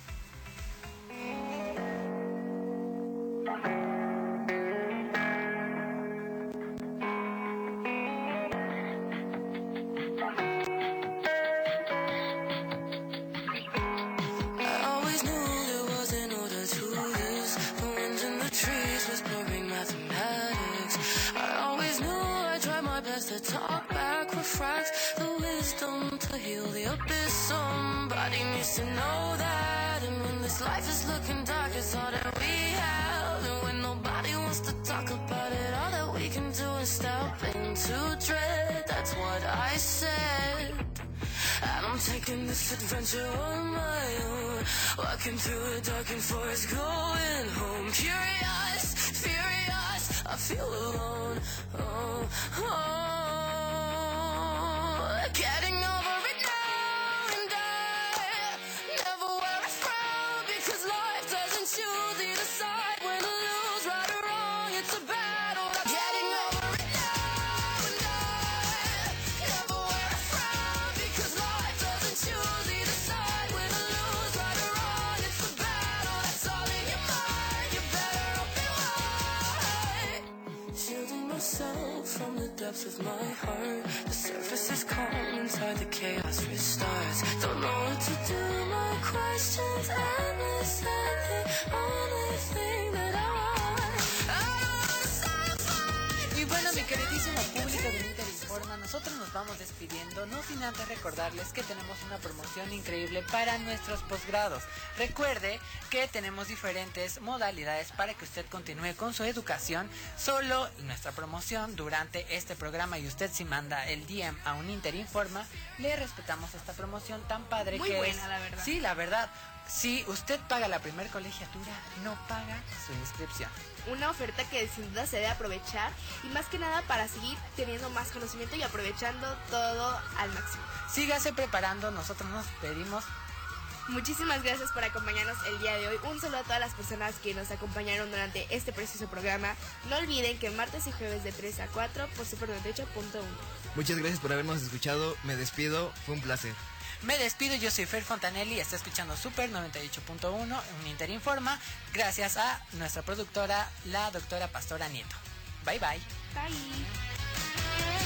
this adventure on my own. Walking through a darkened forest, going home. Curious, furious, I feel alone. Oh, oh. From the depths of my heart. The surface is calm inside the chaos restarts. Don't know what to do. My questions endless and the only thing that I queridísimo público de Inter Informa, nosotros nos vamos despidiendo, no sin antes recordarles que tenemos una promoción increíble para nuestros posgrados. Recuerde que tenemos diferentes modalidades para que usted continúe con su educación. Solo nuestra promoción durante este programa y usted si manda el DM a un Inter Informa, le respetamos esta promoción tan padre Muy que buena, es. la verdad. Sí, la verdad. Si usted paga la primer colegiatura, no paga su inscripción. Una oferta que sin duda se debe aprovechar y más que nada para seguir teniendo más conocimiento y aprovechando todo al máximo. Sígase preparando, nosotros nos pedimos Muchísimas gracias por acompañarnos el día de hoy. Un saludo a todas las personas que nos acompañaron durante este precioso programa. No olviden que martes y jueves de 3 a 4 por Super 98.1. Muchas gracias por habernos escuchado. Me despido. Fue un placer. Me despido, yo soy Fer Fontanelli, está escuchando Super 98.1, un Interinforma, gracias a nuestra productora, la doctora Pastora Nieto. Bye bye. Bye.